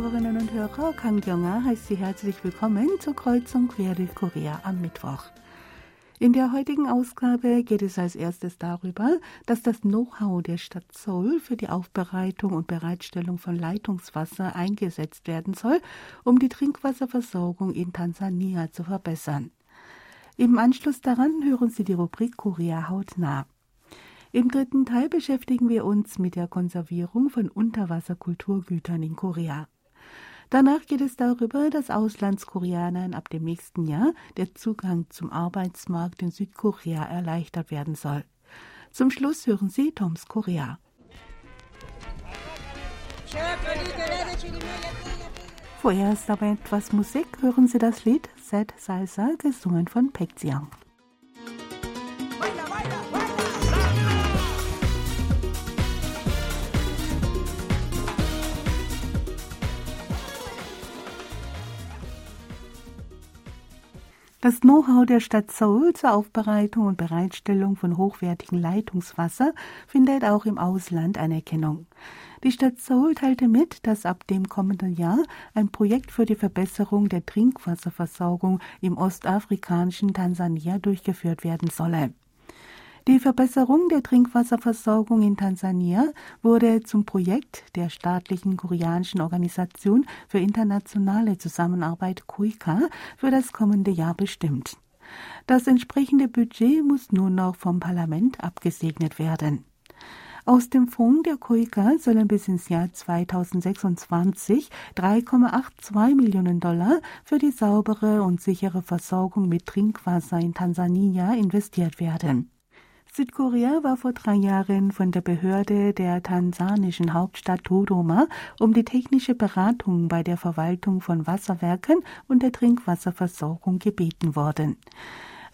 Hörerinnen und Hörer, Kang Kyung-ah heißt Sie herzlich willkommen zur Kreuzung quer durch Korea am Mittwoch. In der heutigen Ausgabe geht es als erstes darüber, dass das Know-how der Stadt Seoul für die Aufbereitung und Bereitstellung von Leitungswasser eingesetzt werden soll, um die Trinkwasserversorgung in Tansania zu verbessern. Im Anschluss daran hören Sie die Rubrik Korea hautnah. Im dritten Teil beschäftigen wir uns mit der Konservierung von Unterwasserkulturgütern in Korea. Danach geht es darüber, dass Auslandskoreanern ab dem nächsten Jahr der Zugang zum Arbeitsmarkt in Südkorea erleichtert werden soll. Zum Schluss hören Sie Toms Korea. Vorerst aber etwas Musik hören Sie das Lied Set Salsa, gesungen von Pek Jiang. Das Know-how der Stadt Seoul zur Aufbereitung und Bereitstellung von hochwertigem Leitungswasser findet auch im Ausland Anerkennung. Die Stadt Seoul teilte mit, dass ab dem kommenden Jahr ein Projekt für die Verbesserung der Trinkwasserversorgung im ostafrikanischen Tansania durchgeführt werden solle. Die Verbesserung der Trinkwasserversorgung in Tansania wurde zum Projekt der staatlichen koreanischen Organisation für internationale Zusammenarbeit KOIKA für das kommende Jahr bestimmt. Das entsprechende Budget muss nun noch vom Parlament abgesegnet werden. Aus dem Fonds der KOIKA sollen bis ins Jahr 2026 3,82 Millionen Dollar für die saubere und sichere Versorgung mit Trinkwasser in Tansania investiert werden. Südkorea war vor drei Jahren von der Behörde der tansanischen Hauptstadt Dodoma um die technische Beratung bei der Verwaltung von Wasserwerken und der Trinkwasserversorgung gebeten worden.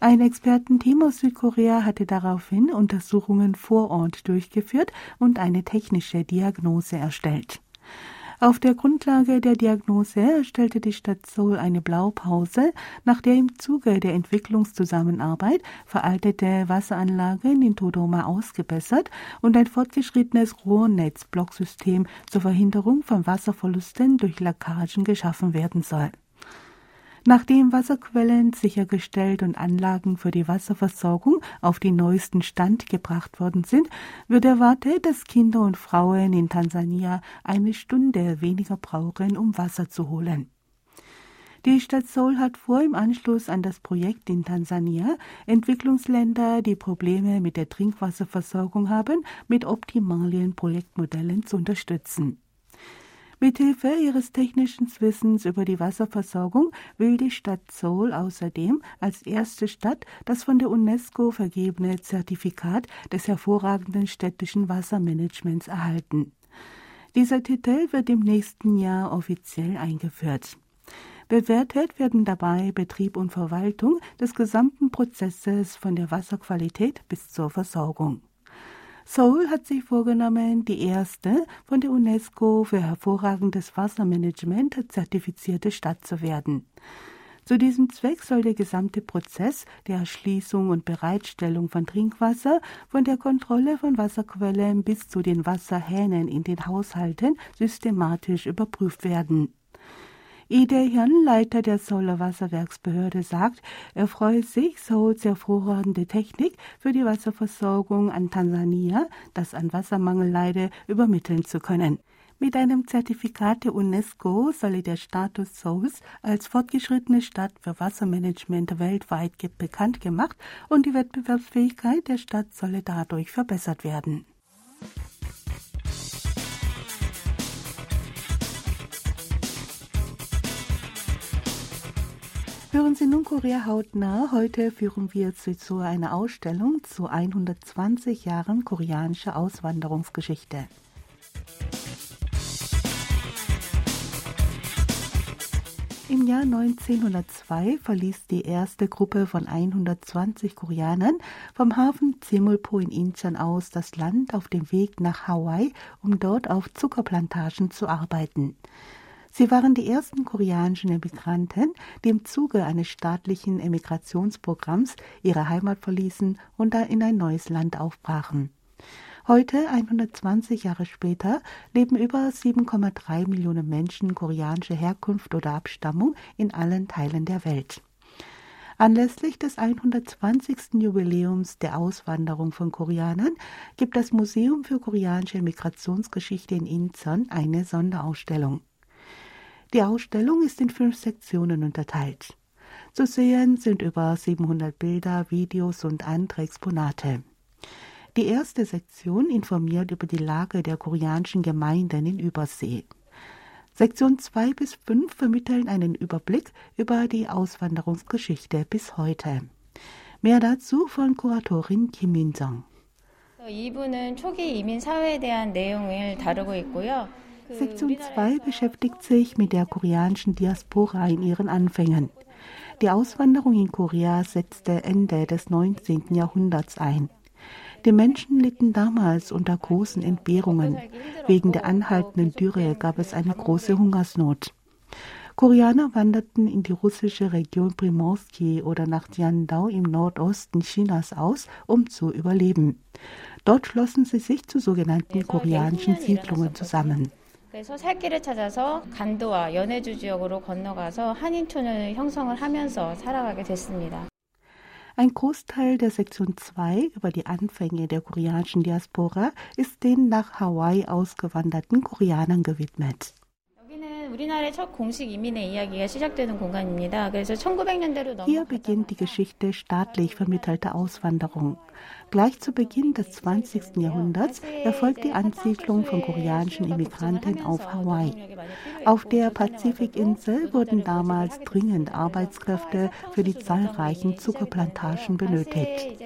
Ein Expertenteam aus Südkorea hatte daraufhin Untersuchungen vor Ort durchgeführt und eine technische Diagnose erstellt. Auf der Grundlage der Diagnose erstellte die Stadt Seoul eine Blaupause, nach der im Zuge der Entwicklungszusammenarbeit veraltete Wasseranlagen in Todoma ausgebessert und ein fortgeschrittenes Rohrnetzblocksystem zur Verhinderung von Wasserverlusten durch Leckagen geschaffen werden soll. Nachdem Wasserquellen sichergestellt und Anlagen für die Wasserversorgung auf den neuesten Stand gebracht worden sind, wird erwartet, dass Kinder und Frauen in Tansania eine Stunde weniger brauchen, um Wasser zu holen. Die Stadt Seoul hat vor, im Anschluss an das Projekt in Tansania Entwicklungsländer, die Probleme mit der Trinkwasserversorgung haben, mit optimalen Projektmodellen zu unterstützen. Mithilfe ihres technischen Wissens über die Wasserversorgung will die Stadt Seoul außerdem als erste Stadt das von der UNESCO vergebene Zertifikat des hervorragenden städtischen Wassermanagements erhalten. Dieser Titel wird im nächsten Jahr offiziell eingeführt. Bewertet werden dabei Betrieb und Verwaltung des gesamten Prozesses von der Wasserqualität bis zur Versorgung. Seoul hat sich vorgenommen, die erste von der UNESCO für hervorragendes Wassermanagement zertifizierte Stadt zu werden. Zu diesem Zweck soll der gesamte Prozess der Erschließung und Bereitstellung von Trinkwasser von der Kontrolle von Wasserquellen bis zu den Wasserhähnen in den Haushalten systematisch überprüft werden. Ide Hyun, Leiter der Seouler Wasserwerksbehörde, sagt, er freue sich, Seouls hervorragende Technik für die Wasserversorgung an Tansania, das an Wassermangel leide, übermitteln zu können. Mit einem Zertifikat der UNESCO solle der Status Souls als fortgeschrittene Stadt für Wassermanagement weltweit bekannt gemacht und die Wettbewerbsfähigkeit der Stadt solle dadurch verbessert werden. Hören Sie nun Korea hautnah. Heute führen wir Sie zu einer Ausstellung zu 120 Jahren koreanischer Auswanderungsgeschichte. Im Jahr 1902 verließ die erste Gruppe von 120 Koreanern vom Hafen Semulpo in Incheon aus das Land auf dem Weg nach Hawaii, um dort auf Zuckerplantagen zu arbeiten. Sie waren die ersten koreanischen Emigranten, die im Zuge eines staatlichen Emigrationsprogramms ihre Heimat verließen und in ein neues Land aufbrachen. Heute, 120 Jahre später, leben über 7,3 Millionen Menschen koreanischer Herkunft oder Abstammung in allen Teilen der Welt. Anlässlich des 120. Jubiläums der Auswanderung von Koreanern gibt das Museum für koreanische Migrationsgeschichte in Incheon eine Sonderausstellung. Die Ausstellung ist in fünf Sektionen unterteilt. Zu sehen sind über 700 Bilder, Videos und andere Exponate. Die erste Sektion informiert über die Lage der koreanischen Gemeinden in Übersee. Sektion 2 bis 5 vermitteln einen Überblick über die Auswanderungsgeschichte bis heute. Mehr dazu von Kuratorin Kim Min-jong. Sektion 2 beschäftigt sich mit der koreanischen Diaspora in ihren Anfängen. Die Auswanderung in Korea setzte Ende des 19. Jahrhunderts ein. Die Menschen litten damals unter großen Entbehrungen. Wegen der anhaltenden Dürre gab es eine große Hungersnot. Koreaner wanderten in die russische Region Primorsky oder nach Jiandao im Nordosten Chinas aus, um zu überleben. Dort schlossen sie sich zu sogenannten koreanischen Siedlungen zusammen. 그래서 살 길을 찾아서 간도와 연해주 지역으로 건너가서 한인촌을 형성을 하면서 살아가게 됐습니다. Ein Großteil der Sektion 2 über die Anfänge der koreanischen Diaspora ist den nach Hawaii ausgewanderten Koreanern gewidmet. Hier beginnt die Geschichte staatlich vermittelter Auswanderung. Gleich zu Beginn des 20. Jahrhunderts erfolgt die Ansiedlung von koreanischen Immigranten auf Hawaii. Auf der Pazifikinsel wurden damals dringend Arbeitskräfte für die zahlreichen Zuckerplantagen benötigt.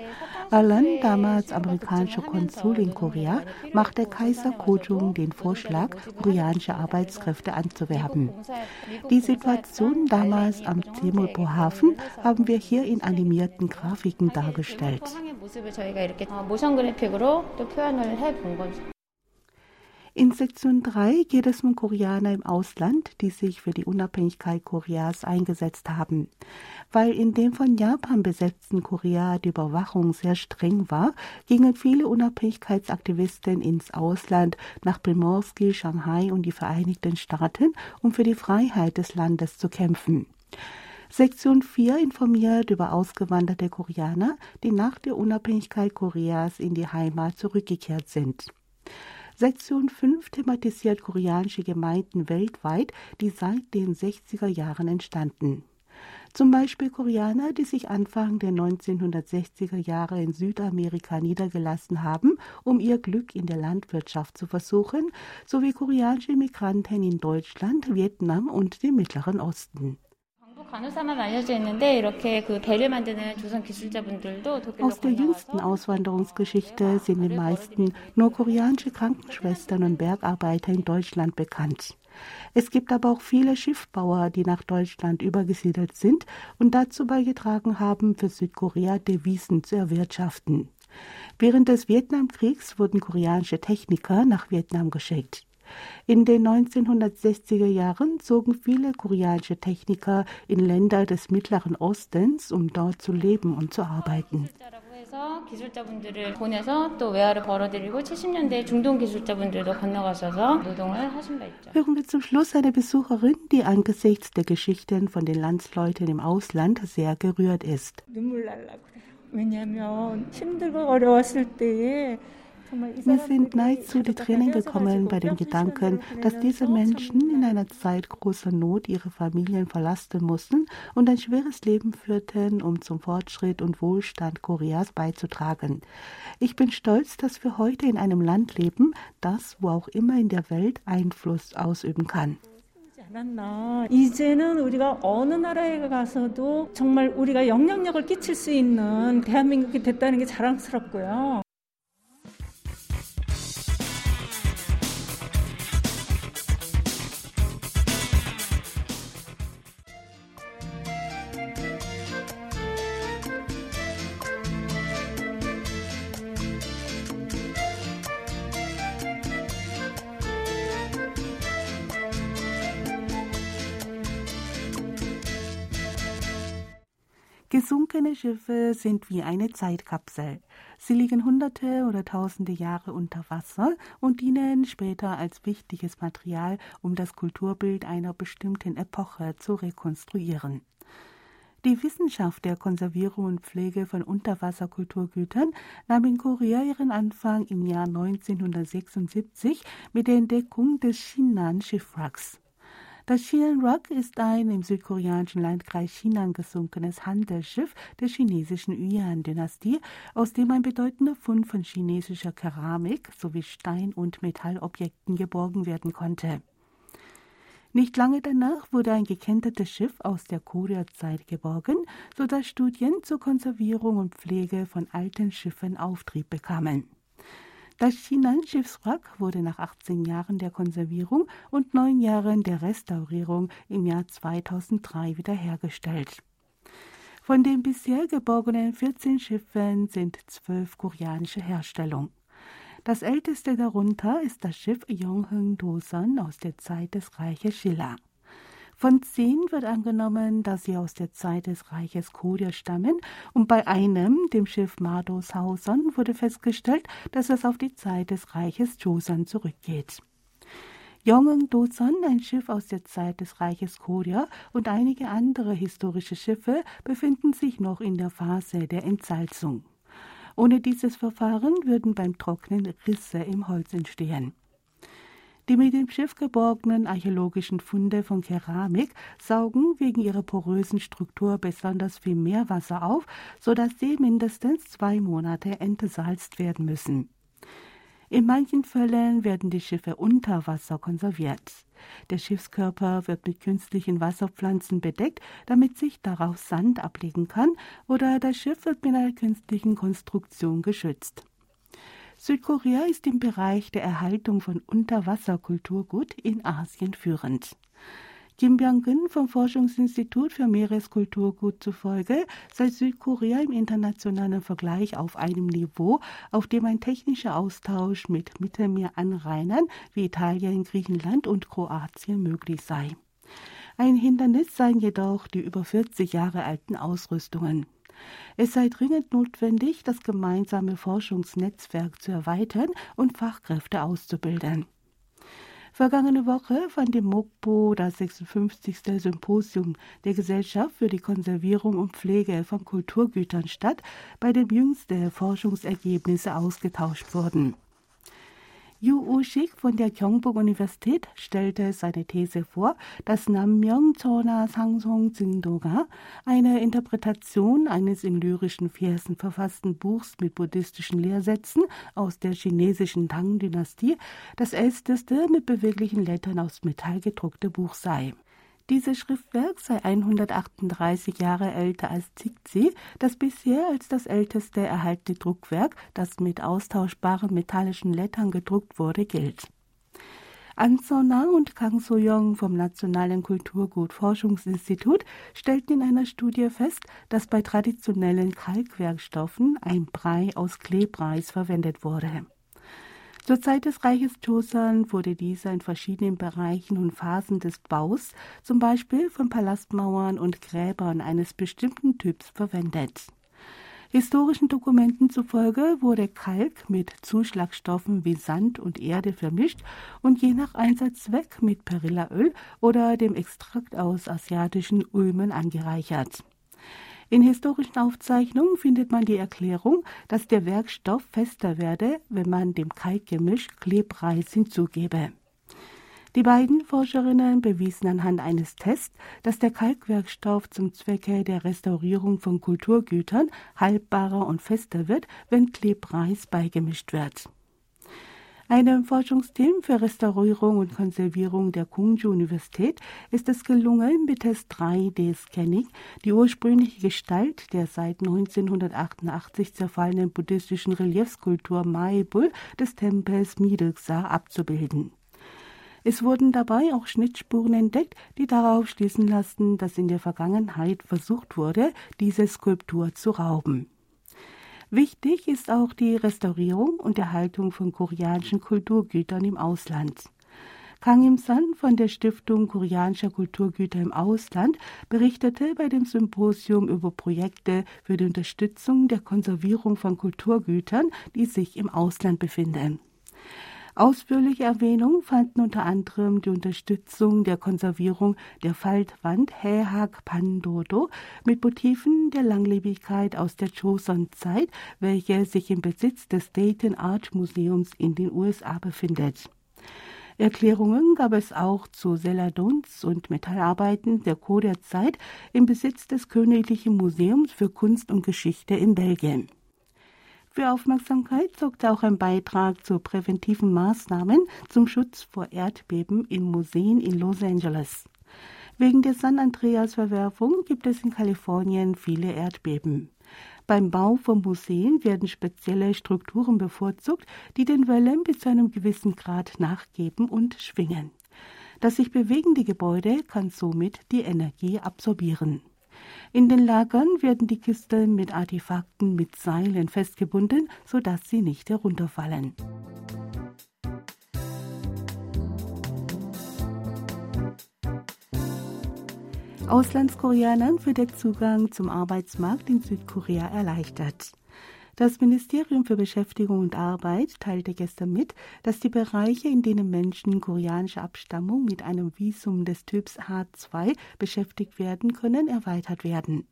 Allen, damals amerikanischer Konsul in Korea, machte Kaiser Kojung den Vorschlag, koreanische Arbeitskräfte anzuwerben. Die Situation damals am Temulpo-Hafen haben wir hier in animierten Grafiken dargestellt. In Sektion 3 geht es um Koreaner im Ausland, die sich für die Unabhängigkeit Koreas eingesetzt haben. Weil in dem von Japan besetzten Korea die Überwachung sehr streng war, gingen viele Unabhängigkeitsaktivisten ins Ausland, nach Primorsky, Shanghai und die Vereinigten Staaten, um für die Freiheit des Landes zu kämpfen. Sektion 4 informiert über ausgewanderte Koreaner, die nach der Unabhängigkeit Koreas in die Heimat zurückgekehrt sind. Sektion 5 thematisiert koreanische Gemeinden weltweit, die seit den 60er Jahren entstanden. Zum Beispiel Koreaner, die sich Anfang der 1960er Jahre in Südamerika niedergelassen haben, um ihr Glück in der Landwirtschaft zu versuchen, sowie koreanische Migranten in Deutschland, Vietnam und dem Mittleren Osten. Aus der jüngsten Auswanderungsgeschichte sind die meisten nur koreanische Krankenschwestern und Bergarbeiter in Deutschland bekannt. Es gibt aber auch viele Schiffbauer, die nach Deutschland übergesiedelt sind und dazu beigetragen haben, für Südkorea Devisen zu erwirtschaften. Während des Vietnamkriegs wurden koreanische Techniker nach Vietnam geschickt. In den 1960er Jahren zogen viele koreanische Techniker in Länder des Mittleren Ostens, um dort zu leben und zu arbeiten. Hören wir zum Schluss eine Besucherin, die angesichts der Geschichten von den Landsleuten im Ausland sehr gerührt ist. 왜냐하면 힘들고 어려웠을 때에 mir sind nahezu die Tränen gekommen bei dem Gedanken, dass diese Menschen in einer Zeit großer Not ihre Familien verlassen mussten und ein schweres Leben führten, um zum Fortschritt und Wohlstand Koreas beizutragen. Ich bin stolz, dass wir heute in einem Land leben, das, wo auch immer in der Welt, Einfluss ausüben kann. 않았나. 이제는 우리가 어느 나라에 가서도 정말 우리가 영향력을 끼칠 수 있는 대한민국이 됐다는 게 자랑스럽고요. Gesunkene Schiffe sind wie eine Zeitkapsel. Sie liegen hunderte oder tausende Jahre unter Wasser und dienen später als wichtiges Material, um das Kulturbild einer bestimmten Epoche zu rekonstruieren. Die Wissenschaft der Konservierung und Pflege von Unterwasserkulturgütern nahm in Korea ihren Anfang im Jahr 1976 mit der Entdeckung des Shinnan-Schiffwracks. Das Shinan Rock ist ein im südkoreanischen Landkreis Shinan gesunkenes Handelsschiff der chinesischen Yuan-Dynastie, aus dem ein bedeutender Fund von chinesischer Keramik sowie Stein- und Metallobjekten geborgen werden konnte. Nicht lange danach wurde ein gekentertes Schiff aus der Korea-Zeit geborgen, sodass Studien zur Konservierung und Pflege von alten Schiffen Auftrieb bekamen. Das Chinan-Schiffswrack wurde nach 18 Jahren der Konservierung und neun Jahren der Restaurierung im Jahr 2003 wiederhergestellt. Von den bisher geborgenen 14 Schiffen sind zwölf koreanische Herstellung. Das älteste darunter ist das Schiff Yonghung Dosan aus der Zeit des Reiches Schiller. Von zehn wird angenommen, dass sie aus der Zeit des Reiches Korea stammen und bei einem, dem Schiff Mados Hausan, wurde festgestellt, dass es auf die Zeit des Reiches Joseon zurückgeht. Yongung Dosan, ein Schiff aus der Zeit des Reiches Korea und einige andere historische Schiffe befinden sich noch in der Phase der Entsalzung. Ohne dieses Verfahren würden beim Trocknen Risse im Holz entstehen. Die mit dem Schiff geborgenen archäologischen Funde von Keramik saugen wegen ihrer porösen Struktur besonders viel Meerwasser auf, sodass sie mindestens zwei Monate entsalzt werden müssen. In manchen Fällen werden die Schiffe unter Wasser konserviert. Der Schiffskörper wird mit künstlichen Wasserpflanzen bedeckt, damit sich darauf Sand ablegen kann, oder das Schiff wird mit einer künstlichen Konstruktion geschützt. Südkorea ist im Bereich der Erhaltung von Unterwasserkulturgut in Asien führend. Kim Byung-gun vom Forschungsinstitut für Meereskulturgut zufolge sei Südkorea im internationalen Vergleich auf einem Niveau, auf dem ein technischer Austausch mit Mittelmeeranrainern wie Italien, Griechenland und Kroatien möglich sei. Ein Hindernis seien jedoch die über 40 Jahre alten Ausrüstungen. Es sei dringend notwendig, das gemeinsame Forschungsnetzwerk zu erweitern und Fachkräfte auszubilden. Vergangene Woche fand im MOGPO das 56. Symposium der Gesellschaft für die Konservierung und Pflege von Kulturgütern statt, bei dem jüngste Forschungsergebnisse ausgetauscht wurden. Yu Ushik von der Gyeongbuk-Universität stellte seine These vor, dass Nammyeong Chona Sangsong Jingdoga, eine Interpretation eines in lyrischen Versen verfassten Buchs mit buddhistischen Lehrsätzen aus der chinesischen Tang-Dynastie, das älteste mit beweglichen Lettern aus Metall gedruckte Buch sei. Dieses Schriftwerk sei 138 Jahre älter als Zixi, das bisher als das älteste erhaltene Druckwerk, das mit austauschbaren metallischen Lettern gedruckt wurde, gilt. An Na und Kang So-young vom Nationalen Kulturgut-Forschungsinstitut stellten in einer Studie fest, dass bei traditionellen Kalkwerkstoffen ein Brei aus Klebreis verwendet wurde. Zur Zeit des Reiches Joseon wurde dieser in verschiedenen Bereichen und Phasen des Baus, zum Beispiel von Palastmauern und Gräbern eines bestimmten Typs, verwendet. Historischen Dokumenten zufolge wurde Kalk mit Zuschlagstoffen wie Sand und Erde vermischt und je nach Einsatzzweck mit Perillaöl oder dem Extrakt aus asiatischen Ulmen angereichert. In historischen Aufzeichnungen findet man die Erklärung, dass der Werkstoff fester werde, wenn man dem Kalkgemisch Klebreis hinzugebe. Die beiden Forscherinnen bewiesen anhand eines Tests, dass der Kalkwerkstoff zum Zwecke der Restaurierung von Kulturgütern haltbarer und fester wird, wenn Klebreis beigemischt wird. Einem Forschungsteam für Restaurierung und Konservierung der Kungju-Universität ist es gelungen, mittels 3D-Scanning die ursprüngliche Gestalt der seit 1988 zerfallenen buddhistischen Reliefskulptur Maebul des Tempels Mideksa abzubilden. Es wurden dabei auch Schnittspuren entdeckt, die darauf schließen lassen, dass in der Vergangenheit versucht wurde, diese Skulptur zu rauben. Wichtig ist auch die Restaurierung und Erhaltung von koreanischen Kulturgütern im Ausland. Kang Im-san von der Stiftung Koreanischer Kulturgüter im Ausland berichtete bei dem Symposium über Projekte für die Unterstützung der Konservierung von Kulturgütern, die sich im Ausland befinden. Ausführliche Erwähnung fanden unter anderem die Unterstützung der Konservierung der Faltwand Haehak Pandodo mit Motiven der Langlebigkeit aus der Joseon-Zeit, welche sich im Besitz des Dayton Art Museums in den USA befindet. Erklärungen gab es auch zu Seladons und Metallarbeiten der Korea-Zeit im Besitz des Königlichen Museums für Kunst und Geschichte in Belgien. Für Aufmerksamkeit sorgte auch ein Beitrag zu präventiven Maßnahmen zum Schutz vor Erdbeben in Museen in Los Angeles. Wegen der San Andreas-Verwerfung gibt es in Kalifornien viele Erdbeben. Beim Bau von Museen werden spezielle Strukturen bevorzugt, die den Wellen bis zu einem gewissen Grad nachgeben und schwingen. Das sich bewegende Gebäude kann somit die Energie absorbieren. In den Lagern werden die Kisten mit Artefakten mit Seilen festgebunden, sodass sie nicht herunterfallen. Auslandskoreanern wird der Zugang zum Arbeitsmarkt in Südkorea erleichtert. Das Ministerium für Beschäftigung und Arbeit teilte gestern mit, dass die Bereiche, in denen Menschen koreanischer Abstammung mit einem Visum des Typs H2 beschäftigt werden können, erweitert werden.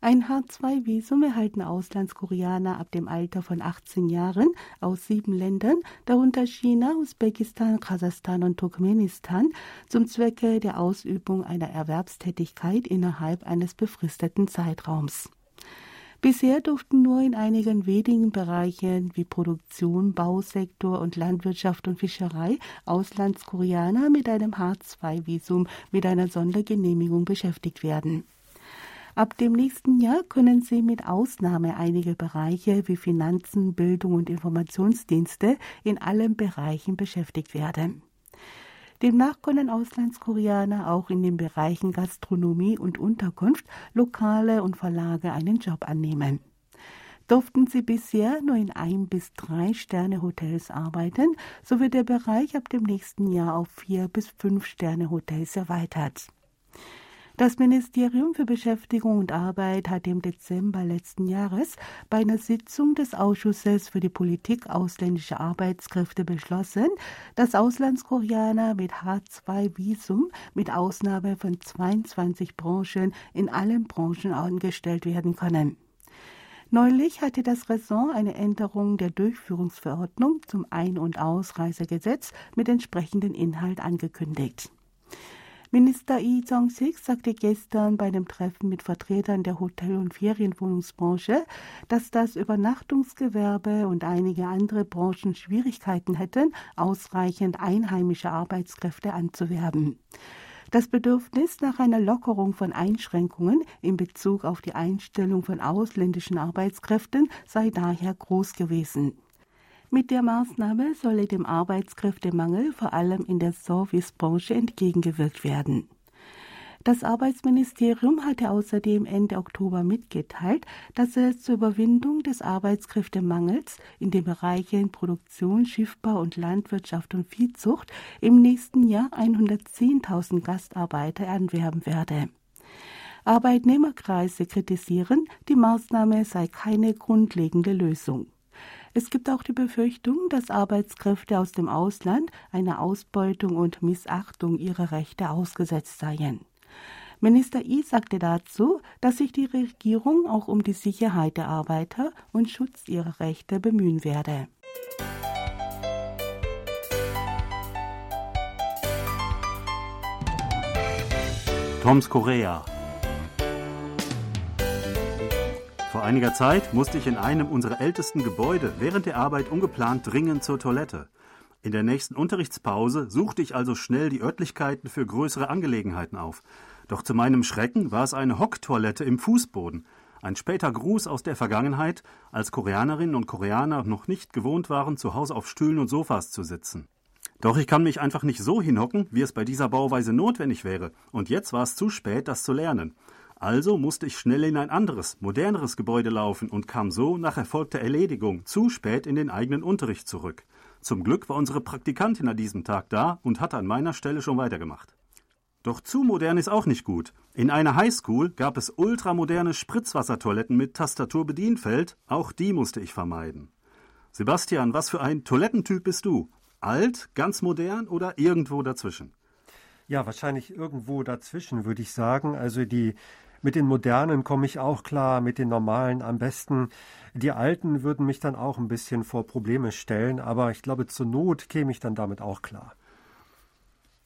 Ein H2-Visum erhalten Auslandskoreaner ab dem Alter von 18 Jahren aus sieben Ländern, darunter China, Usbekistan, Kasachstan und Turkmenistan, zum Zwecke der Ausübung einer Erwerbstätigkeit innerhalb eines befristeten Zeitraums. Bisher durften nur in einigen wenigen Bereichen wie Produktion, Bausektor und Landwirtschaft und Fischerei Auslandskoreaner mit einem H2-Visum mit einer Sondergenehmigung beschäftigt werden. Ab dem nächsten Jahr können sie mit Ausnahme einiger Bereiche wie Finanzen, Bildung und Informationsdienste in allen Bereichen beschäftigt werden. Demnach können Auslandskoreaner auch in den Bereichen Gastronomie und Unterkunft, Lokale und Verlage einen Job annehmen. Durften sie bisher nur in ein bis drei Sterne Hotels arbeiten, so wird der Bereich ab dem nächsten Jahr auf vier bis fünf Sterne Hotels erweitert. Das Ministerium für Beschäftigung und Arbeit hat im Dezember letzten Jahres bei einer Sitzung des Ausschusses für die Politik ausländischer Arbeitskräfte beschlossen, dass Auslandskoreaner mit H2-Visum mit Ausnahme von 22 Branchen in allen Branchen angestellt werden können. Neulich hatte das Ressort eine Änderung der Durchführungsverordnung zum Ein- und Ausreisegesetz mit entsprechendem Inhalt angekündigt. Minister Lee Jong-sik sagte gestern bei einem Treffen mit Vertretern der Hotel- und Ferienwohnungsbranche, dass das Übernachtungsgewerbe und einige andere Branchen Schwierigkeiten hätten, ausreichend einheimische Arbeitskräfte anzuwerben. Das Bedürfnis nach einer Lockerung von Einschränkungen in Bezug auf die Einstellung von ausländischen Arbeitskräften sei daher groß gewesen. Mit der Maßnahme solle dem Arbeitskräftemangel vor allem in der Servicebranche entgegengewirkt werden. Das Arbeitsministerium hatte außerdem Ende Oktober mitgeteilt, dass es zur Überwindung des Arbeitskräftemangels in den Bereichen Produktion, Schiffbau und Landwirtschaft und Viehzucht im nächsten Jahr 110.000 Gastarbeiter anwerben werde. Arbeitnehmerkreise kritisieren, die Maßnahme sei keine grundlegende Lösung. Es gibt auch die Befürchtung, dass Arbeitskräfte aus dem Ausland einer Ausbeutung und Missachtung ihrer Rechte ausgesetzt seien. Minister I sagte dazu, dass sich die Regierung auch um die Sicherheit der Arbeiter und Schutz ihrer Rechte bemühen werde. Toms Korea Vor einiger Zeit musste ich in einem unserer ältesten Gebäude während der Arbeit ungeplant dringend zur Toilette. In der nächsten Unterrichtspause suchte ich also schnell die Örtlichkeiten für größere Angelegenheiten auf. Doch zu meinem Schrecken war es eine Hocktoilette im Fußboden. Ein später Gruß aus der Vergangenheit, als Koreanerinnen und Koreaner noch nicht gewohnt waren, zu Hause auf Stühlen und Sofas zu sitzen. Doch ich kann mich einfach nicht so hinhocken, wie es bei dieser Bauweise notwendig wäre. Und jetzt war es zu spät, das zu lernen. Also musste ich schnell in ein anderes, moderneres Gebäude laufen und kam so nach erfolgter Erledigung zu spät in den eigenen Unterricht zurück. Zum Glück war unsere Praktikantin an diesem Tag da und hatte an meiner Stelle schon weitergemacht. Doch zu modern ist auch nicht gut. In einer Highschool gab es ultramoderne Spritzwassertoiletten mit Tastaturbedienfeld, auch die musste ich vermeiden. Sebastian, was für ein Toilettentyp bist du? Alt, ganz modern oder irgendwo dazwischen? Ja, wahrscheinlich irgendwo dazwischen, würde ich sagen. Also die mit den modernen komme ich auch klar, mit den normalen am besten. Die alten würden mich dann auch ein bisschen vor Probleme stellen, aber ich glaube, zur Not käme ich dann damit auch klar.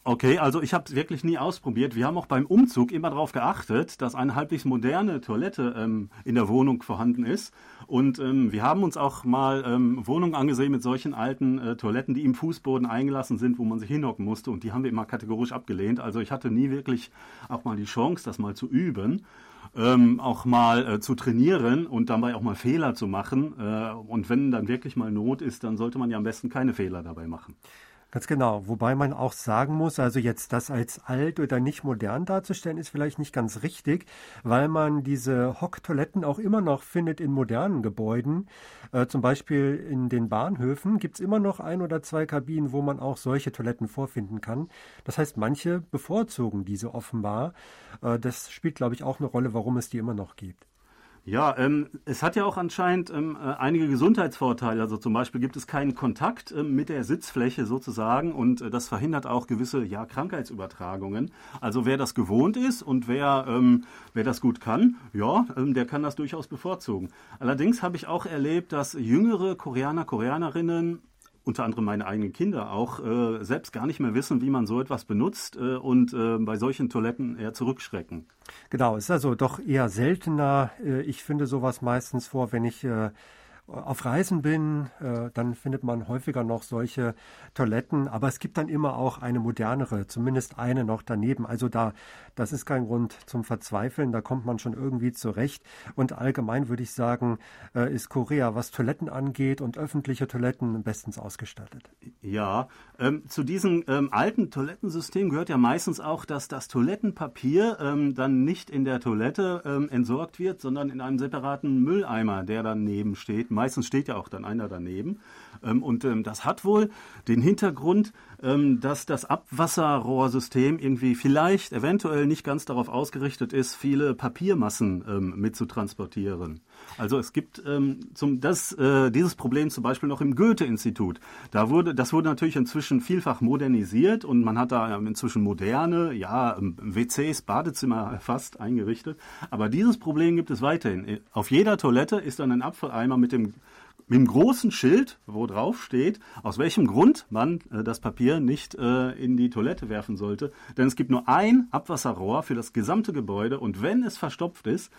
Okay, also ich habe es wirklich nie ausprobiert. Wir haben auch beim Umzug immer darauf geachtet, dass eine halbwegs moderne Toilette ähm, in der Wohnung vorhanden ist. Und ähm, wir haben uns auch mal ähm, Wohnungen angesehen mit solchen alten äh, Toiletten, die im Fußboden eingelassen sind, wo man sich hinhocken musste. Und die haben wir immer kategorisch abgelehnt. Also ich hatte nie wirklich auch mal die Chance, das mal zu üben. Ähm, auch mal äh, zu trainieren und dabei auch mal Fehler zu machen. Äh, und wenn dann wirklich mal Not ist, dann sollte man ja am besten keine Fehler dabei machen. Ganz genau. Wobei man auch sagen muss, also jetzt das als alt oder nicht modern darzustellen, ist vielleicht nicht ganz richtig, weil man diese Hocktoiletten auch immer noch findet in modernen Gebäuden. Äh, zum Beispiel in den Bahnhöfen gibt's immer noch ein oder zwei Kabinen, wo man auch solche Toiletten vorfinden kann. Das heißt, manche bevorzugen diese offenbar. Äh, das spielt, glaube ich, auch eine Rolle, warum es die immer noch gibt. Ja, ähm, es hat ja auch anscheinend ähm, äh, einige Gesundheitsvorteile. Also zum Beispiel gibt es keinen Kontakt ähm, mit der Sitzfläche sozusagen und äh, das verhindert auch gewisse ja, Krankheitsübertragungen. Also wer das gewohnt ist und wer, ähm, wer das gut kann, ja, ähm, der kann das durchaus bevorzugen. Allerdings habe ich auch erlebt, dass jüngere Koreaner, Koreanerinnen unter anderem meine eigenen Kinder auch äh, selbst gar nicht mehr wissen, wie man so etwas benutzt äh, und äh, bei solchen Toiletten eher zurückschrecken. Genau, ist also doch eher seltener. Äh, ich finde sowas meistens vor, wenn ich äh, auf Reisen bin, äh, dann findet man häufiger noch solche Toiletten, aber es gibt dann immer auch eine modernere, zumindest eine noch daneben. Also da, das ist kein Grund zum Verzweifeln, da kommt man schon irgendwie zurecht. Und allgemein würde ich sagen, äh, ist Korea, was Toiletten angeht und öffentliche Toiletten bestens ausgestattet. Ja, ähm, zu diesem ähm, alten Toilettensystem gehört ja meistens auch, dass das Toilettenpapier ähm, dann nicht in der Toilette ähm, entsorgt wird, sondern in einem separaten Mülleimer, der daneben steht Meistens steht ja auch dann einer daneben. Ähm, und ähm, das hat wohl den Hintergrund, ähm, dass das Abwasserrohrsystem irgendwie vielleicht, eventuell nicht ganz darauf ausgerichtet ist, viele Papiermassen mit zu transportieren. Also es gibt zum, das, äh, dieses Problem zum Beispiel noch im Goethe-Institut. Da wurde, das wurde natürlich inzwischen vielfach modernisiert und man hat da inzwischen moderne, ja, WCs, Badezimmer fast eingerichtet. Aber dieses Problem gibt es weiterhin. Auf jeder Toilette ist dann ein Abfalleimer mit dem mit einem großen Schild, wo drauf steht, aus welchem Grund man äh, das Papier nicht äh, in die Toilette werfen sollte. Denn es gibt nur ein Abwasserrohr für das gesamte Gebäude und wenn es verstopft ist,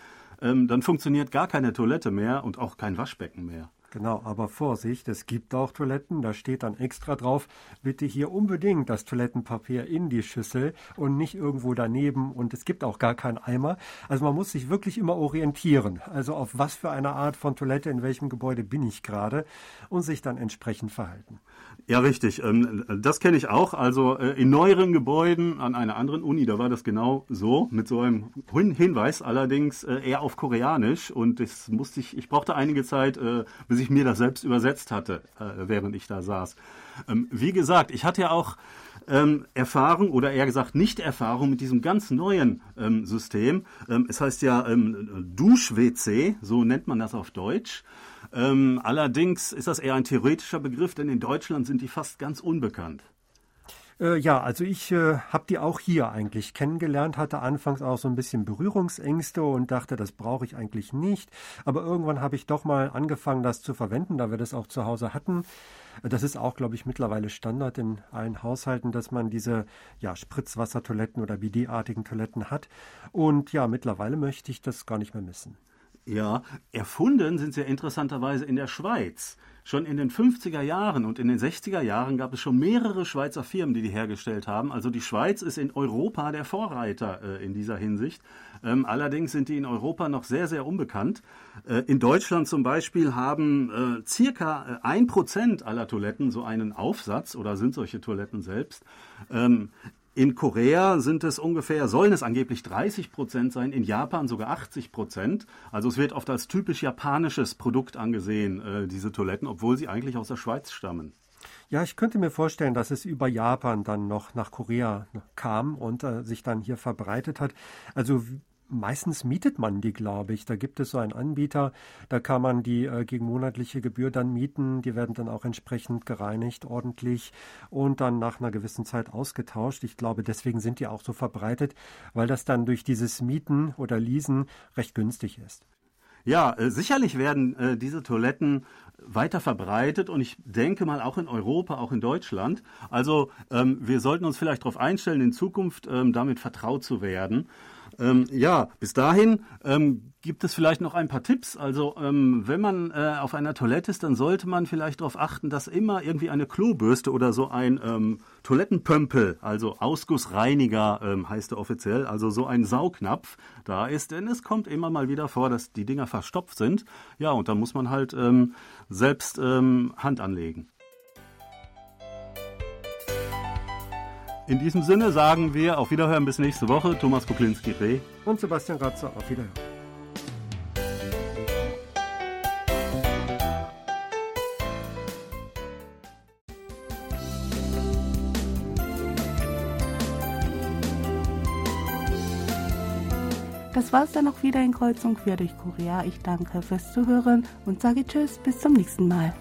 ähm, dann funktioniert gar keine Toilette mehr und auch kein Waschbecken mehr. Genau, aber Vorsicht, es gibt auch Toiletten, da steht dann extra drauf, bitte hier unbedingt das Toilettenpapier in die Schüssel und nicht irgendwo daneben und es gibt auch gar keinen Eimer. Also man muss sich wirklich immer orientieren, also auf was für eine Art von Toilette, in welchem Gebäude bin ich gerade und sich dann entsprechend verhalten. Ja, richtig. Ähm, das kenne ich auch. Also äh, in neueren Gebäuden an einer anderen Uni, da war das genau so, mit so einem Hinweis, allerdings äh, eher auf Koreanisch. Und das musste ich, ich brauchte einige Zeit, äh, bis ich mir das selbst übersetzt hatte, während ich da saß. Ähm, wie gesagt, ich hatte ja auch ähm, Erfahrung oder eher gesagt Nicht-Erfahrung mit diesem ganz neuen ähm, System. Es heißt ja Dusch-WC, so nennt man das auf Deutsch. Allerdings ist das eher ein theoretischer Begriff, denn in Deutschland sind die fast ganz unbekannt. Äh, ja, also ich äh, habe die auch hier eigentlich kennengelernt, hatte anfangs auch so ein bisschen Berührungsängste und dachte, das brauche ich eigentlich nicht. Aber irgendwann habe ich doch mal angefangen, das zu verwenden, da wir das auch zu Hause hatten. Das ist auch, glaube ich, mittlerweile Standard in allen Haushalten, dass man diese ja, Spritzwassertoiletten oder BD-artigen Toiletten hat. Und ja, mittlerweile möchte ich das gar nicht mehr missen. Ja, erfunden sind sie ja interessanterweise in der Schweiz. Schon in den 50er Jahren und in den 60er Jahren gab es schon mehrere Schweizer Firmen, die die hergestellt haben. Also die Schweiz ist in Europa der Vorreiter äh, in dieser Hinsicht. Ähm, allerdings sind die in Europa noch sehr, sehr unbekannt. Äh, in Deutschland zum Beispiel haben äh, circa äh, ein Prozent aller Toiletten so einen Aufsatz oder sind solche Toiletten selbst. Ähm, in Korea sind es ungefähr, sollen es angeblich 30 Prozent sein, in Japan sogar 80 Prozent. Also es wird oft als typisch japanisches Produkt angesehen, äh, diese Toiletten, obwohl sie eigentlich aus der Schweiz stammen. Ja, ich könnte mir vorstellen, dass es über Japan dann noch nach Korea kam und äh, sich dann hier verbreitet hat. Also Meistens mietet man die, glaube ich. Da gibt es so einen Anbieter, da kann man die äh, gegen monatliche Gebühr dann mieten. Die werden dann auch entsprechend gereinigt, ordentlich und dann nach einer gewissen Zeit ausgetauscht. Ich glaube, deswegen sind die auch so verbreitet, weil das dann durch dieses Mieten oder Leasen recht günstig ist. Ja, äh, sicherlich werden äh, diese Toiletten weiter verbreitet und ich denke mal auch in Europa, auch in Deutschland. Also ähm, wir sollten uns vielleicht darauf einstellen, in Zukunft ähm, damit vertraut zu werden. Ähm, ja, bis dahin ähm, gibt es vielleicht noch ein paar Tipps. Also ähm, wenn man äh, auf einer Toilette ist, dann sollte man vielleicht darauf achten, dass immer irgendwie eine Klobürste oder so ein ähm, Toilettenpömpel, also Ausgussreiniger ähm, heißt er offiziell, also so ein Saugnapf da ist. Denn es kommt immer mal wieder vor, dass die Dinger verstopft sind. Ja, und da muss man halt ähm, selbst ähm, Hand anlegen. In diesem Sinne sagen wir auf Wiederhören bis nächste Woche. Thomas Kuklinski-Reh und Sebastian Ratzer. Auf Wiederhören. Das war's dann auch wieder in Kreuzung quer durch Korea. Ich danke fürs Zuhören und sage Tschüss, bis zum nächsten Mal.